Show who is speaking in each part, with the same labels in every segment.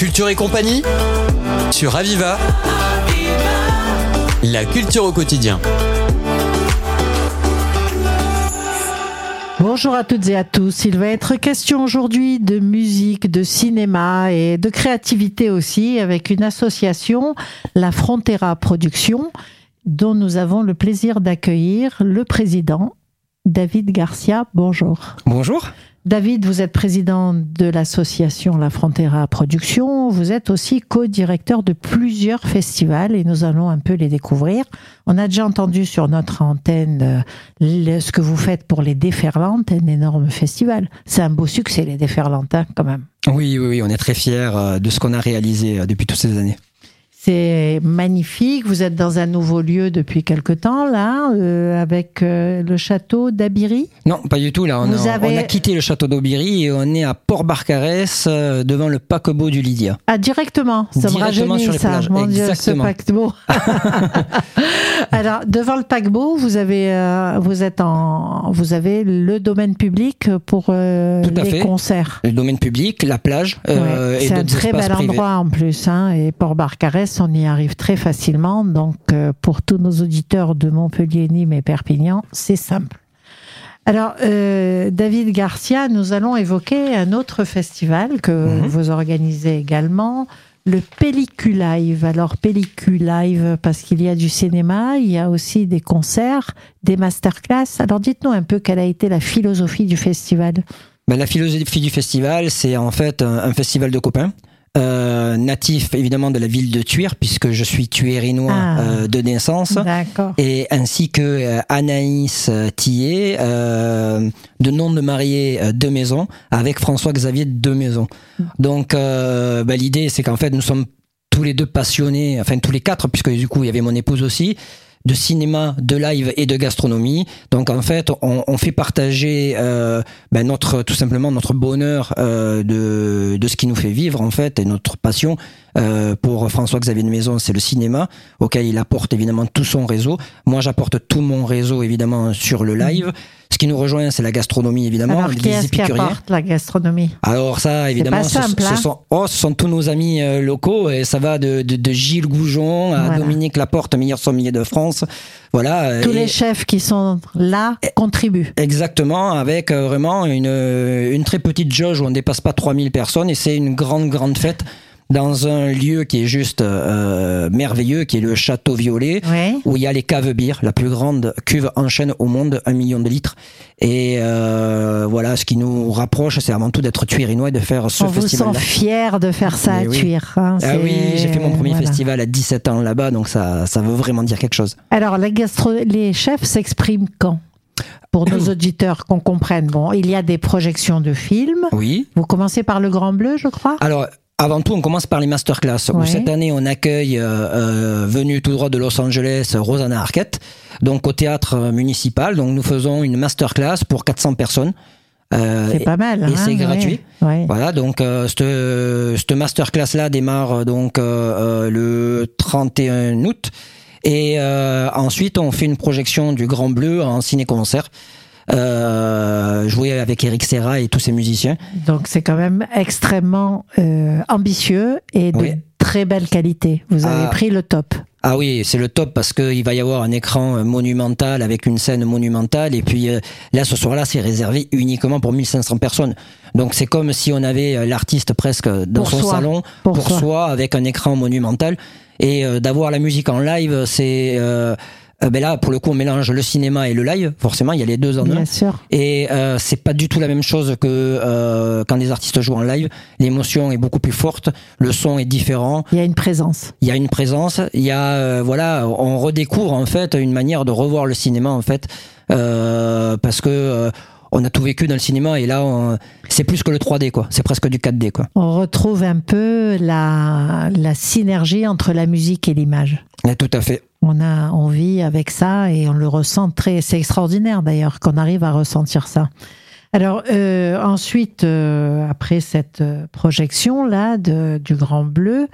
Speaker 1: Culture et compagnie sur Aviva. La culture au quotidien.
Speaker 2: Bonjour à toutes et à tous. Il va être question aujourd'hui de musique, de cinéma et de créativité aussi avec une association, la Frontera Productions, dont nous avons le plaisir d'accueillir le président, David Garcia. Bonjour.
Speaker 3: Bonjour.
Speaker 2: David, vous êtes président de l'association La Frontera Productions. Vous êtes aussi co-directeur de plusieurs festivals et nous allons un peu les découvrir. On a déjà entendu sur notre antenne euh, ce que vous faites pour les Déferlantes, un énorme festival. C'est un beau succès, les Déferlantes, hein, quand même.
Speaker 3: Oui, oui, oui, on est très fiers euh, de ce qu'on a réalisé euh, depuis toutes ces années.
Speaker 2: C'est magnifique. Vous êtes dans un nouveau lieu depuis quelque temps, là, euh, avec euh, le château d'Abiry?
Speaker 3: Non, pas du tout. Là, on, a, on a, quitté le château d'Abiry et on est à Port-Barcarès, euh, devant le paquebot du Lydia.
Speaker 2: Ah, directement Ça
Speaker 3: directement
Speaker 2: me
Speaker 3: sur les
Speaker 2: ça.
Speaker 3: plages.
Speaker 2: Mon Dieu, ce
Speaker 3: Exactement.
Speaker 2: paquebot. Alors, devant le paquebot, vous avez, vous êtes en, vous avez le domaine public pour les
Speaker 3: fait.
Speaker 2: concerts.
Speaker 3: Le domaine public, la plage
Speaker 2: Ouais, c'est un très bel
Speaker 3: privés.
Speaker 2: endroit en plus, hein, et Port-Barcarès, on y arrive très facilement. Donc, euh, pour tous nos auditeurs de Montpellier, Nîmes et Perpignan, c'est simple. Alors, euh, David Garcia, nous allons évoquer un autre festival que
Speaker 3: Mhm.
Speaker 2: vous organisez également, le Pelliculive. Alors, Pelliculive, parce qu'il y a du cinéma, il y a aussi des concerts, des masterclass. Alors, dites-nous un peu quelle a été la philosophie du festival.
Speaker 3: Ben, la philosophie du festival, c'est en fait un, un festival de copains. Euh, natif évidemment de la ville de Tuire puisque je suis tuérinois
Speaker 2: Ah.
Speaker 3: euh, de naissance et ainsi que euh, Anaïs euh, Tillet, euh, de nom de mariée euh, de maison, avec François-Xavier de maison. Donc euh, bah, l'idée c'est qu'en fait nous sommes tous les deux passionnés, enfin tous les quatre, puisque du coup il y avait mon épouse aussi, de cinéma, de live et de gastronomie. Donc en fait, on, on fait partager euh, ben, notre tout simplement notre bonheur euh, de, de ce qui nous fait vivre en fait et notre passion. Euh, pour François-Xavier de Maison, c'est le cinéma auquel il apporte évidemment tout son réseau. Moi, j'apporte tout mon réseau évidemment sur le live. Ce qui nous rejoint, c'est la gastronomie évidemment,
Speaker 2: Alors, qui est-ce qui apporte la gastronomie
Speaker 3: Alors ça, évidemment,
Speaker 2: pas
Speaker 3: ce,
Speaker 2: simple,
Speaker 3: ce
Speaker 2: hein.
Speaker 3: sont, oh, ce sont tous nos amis euh, locaux et ça va de, de, de Gilles Goujon à
Speaker 2: Voilà.
Speaker 3: Dominique Laporte, meilleur sommelier de France. Voilà. euh,
Speaker 2: Tous
Speaker 3: et-
Speaker 2: les chefs qui sont là contribuent.
Speaker 3: Exactement, avec euh, vraiment une, une très petite jauge où on ne dépasse pas 3000 personnes et c'est une grande, grande fête dans un lieu qui est juste euh, merveilleux, qui est le Château Violet, où il y a les caves bières, la plus grande cuve en chaîne au monde, un million de litres. Et euh, voilà, ce qui nous rapproche, c'est avant tout d'être tuérinois et de faire ce
Speaker 2: On vous
Speaker 3: festival.
Speaker 2: sent fier de faire ça
Speaker 3: Mais
Speaker 2: à
Speaker 3: oui.
Speaker 2: Tuire. hein,
Speaker 3: Ah oui, j'ai fait mon premier
Speaker 2: voilà.
Speaker 3: festival à 17 ans là-bas, donc ça, ça veut vraiment dire quelque chose.
Speaker 2: Alors, la gastro... les chefs s'expriment quand? Pour nos auditeurs qu'on comprenne. Bon, il y a des projections de films.
Speaker 3: Oui.
Speaker 2: Vous commencez par le Grand Bleu, je crois?
Speaker 3: Alors, avant tout, on commence par les masterclass. Où
Speaker 2: Ouais.
Speaker 3: cette année, on accueille, euh, euh, venue tout droit de Los Angeles, Rosanna Arquette, donc au théâtre euh, municipal. Donc, nous faisons une masterclass pour 400 personnes. Euh,
Speaker 2: C'est pas mal.
Speaker 3: et
Speaker 2: hein,
Speaker 3: c'est
Speaker 2: ouais.
Speaker 3: gratuit.
Speaker 2: Ouais.
Speaker 3: Voilà, donc euh, cette, cette masterclass là démarre donc le 31 août et ensuite on fait une projection du Grand Bleu en ciné-concert. Euh, joué avec Eric Serra et tous ses musiciens.
Speaker 2: Donc, c'est quand même extrêmement euh, ambitieux et de
Speaker 3: Oui.
Speaker 2: très belle qualité. Vous avez
Speaker 3: Ah.
Speaker 2: pris le top.
Speaker 3: Ah oui, c'est le top parce qu'il va y avoir un écran euh, monumental avec une scène monumentale et puis euh, là ce soir-là c'est réservé uniquement pour 1500 personnes. Donc c'est comme si on avait l'artiste presque dans
Speaker 2: Pour
Speaker 3: son
Speaker 2: soi.
Speaker 3: salon
Speaker 2: Pour
Speaker 3: pour,
Speaker 2: soi.
Speaker 3: soi. avec un écran monumental et d'avoir la musique en live c'est euh, ben là pour le coup on mélange le cinéma et le live forcément il y a les deux en un.
Speaker 2: Bien sûr.
Speaker 3: Et euh, c'est pas du tout la même chose que euh, quand des artistes jouent en live. L'émotion est beaucoup plus forte, le son est différent
Speaker 2: Il y a une présence.
Speaker 3: il y a une présence, il y a euh, voilà, on redécouvre en fait une manière de revoir le cinéma en fait euh, parce que euh, on a tout vécu dans le cinéma et là on- c'est plus que le 3D quoi, c'est presque du 4D quoi.
Speaker 2: On retrouve un peu la, la synergie entre la musique et l'image.
Speaker 3: Ouais, tout à fait.
Speaker 2: On a, on vit avec ça et on le ressent très. C'est extraordinaire d'ailleurs qu'on arrive à ressentir ça. Alors euh, ensuite, euh, après cette projection là de, du Grand Bleu,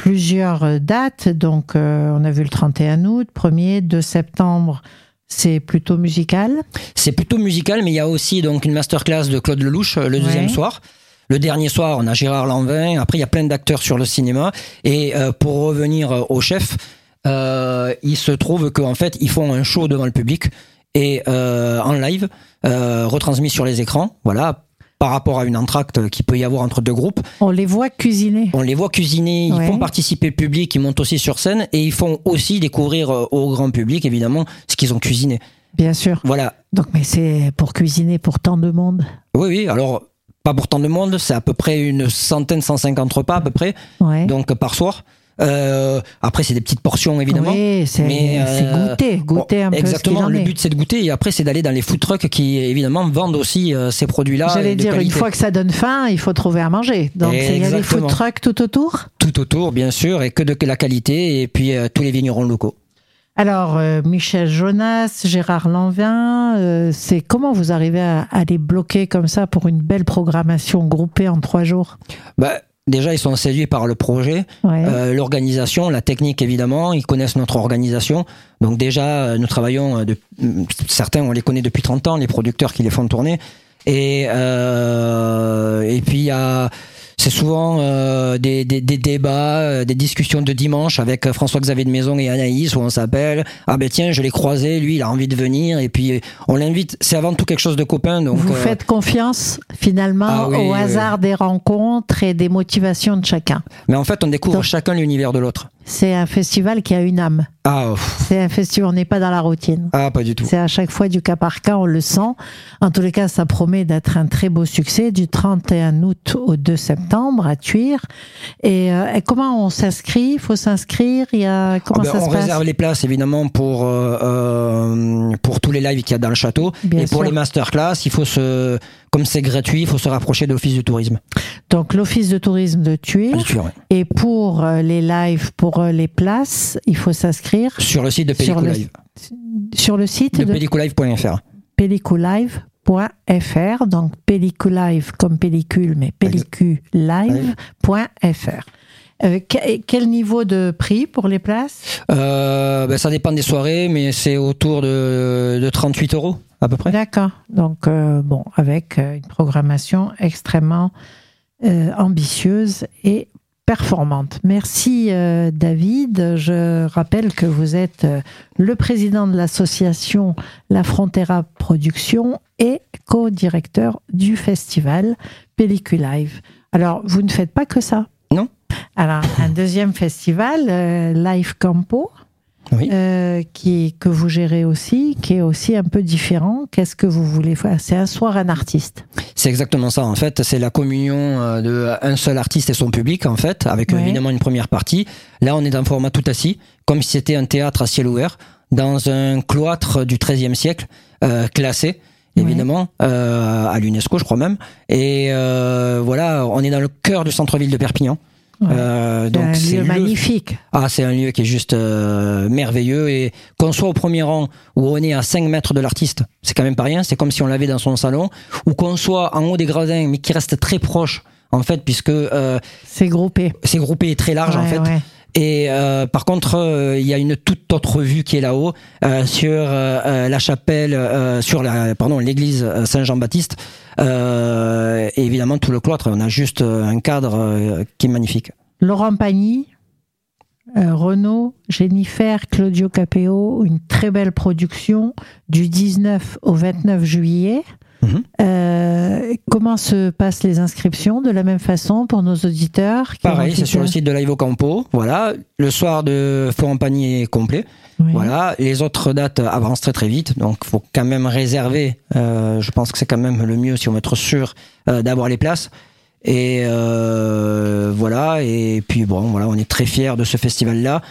Speaker 2: plusieurs dates. Donc euh, on a vu le 31 août, 1er, 2 septembre. C'est plutôt musical.
Speaker 3: C'est plutôt musical mais il y a aussi donc une masterclass de Claude Lelouch euh, le deuxième soir. Le dernier soir, on a Gérard Lanvin. Après, il y a plein d'acteurs sur le cinéma. Et euh, pour revenir au chef, euh, il se trouve qu'en fait, ils font un show devant le public et euh, en live, euh, retransmis sur les écrans. Voilà, par rapport à une entracte qui peut y avoir entre deux groupes.
Speaker 2: On les voit cuisiner.
Speaker 3: On les voit cuisiner, ils
Speaker 2: Ouais.
Speaker 3: font participer le public, ils montent aussi sur scène et ils font aussi découvrir au grand public, évidemment, ce qu'ils ont cuisiné.
Speaker 2: Bien sûr.
Speaker 3: Voilà.
Speaker 2: Donc, mais c'est pour cuisiner pour tant de monde.
Speaker 3: Oui, oui, alors, pas pour tant de monde, c'est à peu près une centaine, 150 repas à peu près,
Speaker 2: Ouais.
Speaker 3: donc par soir. Euh, après, c'est des petites portions, évidemment.
Speaker 2: Oui, c'est
Speaker 3: Mais,
Speaker 2: c'est
Speaker 3: euh,
Speaker 2: goûter, goûter un peu
Speaker 3: Exactement,
Speaker 2: ce
Speaker 3: le but c'est de goûter et après c'est d'aller dans les food trucks qui évidemment vendent aussi euh, ces produits-là.
Speaker 2: J'allais
Speaker 3: de
Speaker 2: dire, une fois que ça donne faim, il faut trouver à manger. Donc, il y a des food trucks tout autour?
Speaker 3: Tout autour, bien sûr, et que de la qualité et puis euh, tous les vignerons locaux.
Speaker 2: Alors, euh, Michel Jonas, Gérard Lanvin, euh, c'est comment vous arrivez à, à les bloquer comme ça pour une belle programmation groupée en trois jours?
Speaker 3: Bah, déjà, ils sont séduits par le projet,
Speaker 2: Ouais.
Speaker 3: euh, l'organisation, la technique évidemment. Ils connaissent notre organisation. Donc déjà, euh, nous travaillons, euh, de, certains on les connaît depuis 30 ans, les producteurs qui les font tourner. Et, euh, et puis il y a c'est souvent euh, des, des, des débats, euh, des discussions de dimanche avec euh, François-Xavier de Maison et Anaïs où on s'appelle ah ben tiens je l'ai croisé, lui il a envie de venir et puis euh, on l'invite. C'est avant tout quelque chose de copain donc
Speaker 2: vous
Speaker 3: euh,
Speaker 2: faites confiance finalement
Speaker 3: Ah oui,
Speaker 2: au hasard des rencontres et des motivations de chacun.
Speaker 3: mais en fait on découvre
Speaker 2: Donc-
Speaker 3: chacun l'univers de l'autre.
Speaker 2: C'est un festival qui a une âme.
Speaker 3: Ah pff,
Speaker 2: C'est un festival, on n'est pas dans la routine.
Speaker 3: ah pas du tout.
Speaker 2: C'est à chaque fois du cas par cas, on le sent. En tous les cas, ça promet d'être un très beau succès du 31 août au 2 septembre à Tuire. Et, euh, et comment on s'inscrit? Il faut s'inscrire? Il y a comment
Speaker 3: Ah ben,
Speaker 2: ça
Speaker 3: on
Speaker 2: se passe?
Speaker 3: réserve les places évidemment pour euh, euh, pour tous les lives qu'il y a dans le château
Speaker 2: Bien
Speaker 3: et pour les masterclass il faut se comme c'est gratuit il faut se rapprocher de l'office du tourisme.
Speaker 2: Donc l'office de tourisme de
Speaker 3: ouais.
Speaker 2: Et pour euh, les lives, pour euh, les places, il faut s'inscrire
Speaker 3: Sur le site de
Speaker 2: Sur le-
Speaker 3: Pelliculive,
Speaker 2: sur le site
Speaker 3: de
Speaker 2: de
Speaker 3: pelliculive.fr.
Speaker 2: pelliculive.fr. Donc pelliculive comme pellicule, mais pelliculive.fr. Euh, que- quel niveau de prix pour les places?
Speaker 3: Euh, ben, ça dépend des soirées mais c'est autour de, de 38 euros à peu près.
Speaker 2: D'accord. Donc, euh, bon, avec une programmation extrêmement euh, ambitieuse et performante. Merci euh, David. Je rappelle que vous êtes euh, le président de l'association La Frontera Production et co-directeur du festival Pelliculive. Alors, vous ne faites pas que ça?
Speaker 3: Non.
Speaker 2: Alors, un deuxième festival, Live Campo,
Speaker 3: Oui.
Speaker 2: euh, qui, que vous gérez aussi, qui est aussi un peu différent. Qu'est-ce que vous voulez faire? C'est un soir un artiste.
Speaker 3: C'est exactement ça en fait, c'est la communion euh, de un seul artiste et son public en fait, avec
Speaker 2: Ouais.
Speaker 3: évidemment une première partie. Là, on est dans un format tout assis, comme si c'était un théâtre à ciel ouvert, dans un cloître du XIIIe siècle, euh, classé évidemment euh, à l'UNESCO, je crois même. Et euh, voilà, on est dans le cœur du centre-ville de Perpignan.
Speaker 2: Ouais.
Speaker 3: Euh,
Speaker 2: C'est un lieu magnifique.
Speaker 3: Ah, c'est un lieu qui est juste euh, merveilleux et qu'on soit au premier rang ou on est à 5 mètres de l'artiste, c'est quand même pas rien. C'est comme si on l'avait dans son salon ou qu'on soit en haut des gradins mais qui reste très proche en fait puisque euh,
Speaker 2: C'est groupé.
Speaker 3: c'est groupé et très large en fait.
Speaker 2: ouais.
Speaker 3: Et euh, par contre, euh, il y a une toute autre vue qui est là-haut euh, sur la chapelle, sur l'église Saint-Jean-Baptiste. Et évidemment tout le cloître. On a juste un cadre qui est magnifique.
Speaker 2: Laurent Pagny, Renaud, Jennifer, Claudio Capeo, une très belle production du 19 au 29 juillet.
Speaker 3: Mhm.
Speaker 2: Euh, comment se passent les inscriptions de la même façon pour nos auditeurs qui
Speaker 3: Pareil, c'est sur le site de Live au Campo. Voilà, le soir de Florent Pagny est complet.
Speaker 2: Oui.
Speaker 3: Voilà, les autres dates avancent très très vite, donc faut quand même réserver. Euh, je pense que c'est quand même le mieux si on veut être sûr euh, d'avoir les places. Et voilà, et puis bon, voilà, on est très fiers de ce festival-là,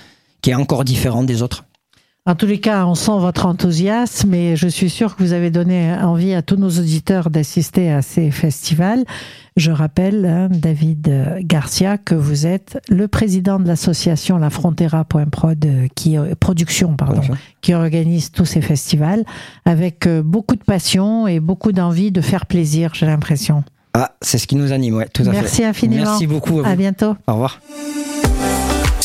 Speaker 3: qui est encore différent des autres.
Speaker 2: En tous les cas, on sent votre enthousiasme et je suis sûre que vous avez donné envie à tous nos auditeurs d'assister à ces festivals. Je rappelle, hein, David Garcia, que vous êtes le président de l'association La Frontera.prod, euh, qui euh, production, pardon, qui organise tous ces festivals avec euh, beaucoup de passion et beaucoup d'envie de faire plaisir, j'ai l'impression.
Speaker 3: Ah, c'est ce qui nous anime, ouais, tout à fait.
Speaker 2: Merci infiniment.
Speaker 3: Merci beaucoup à vous.
Speaker 2: À bientôt.
Speaker 3: Au revoir.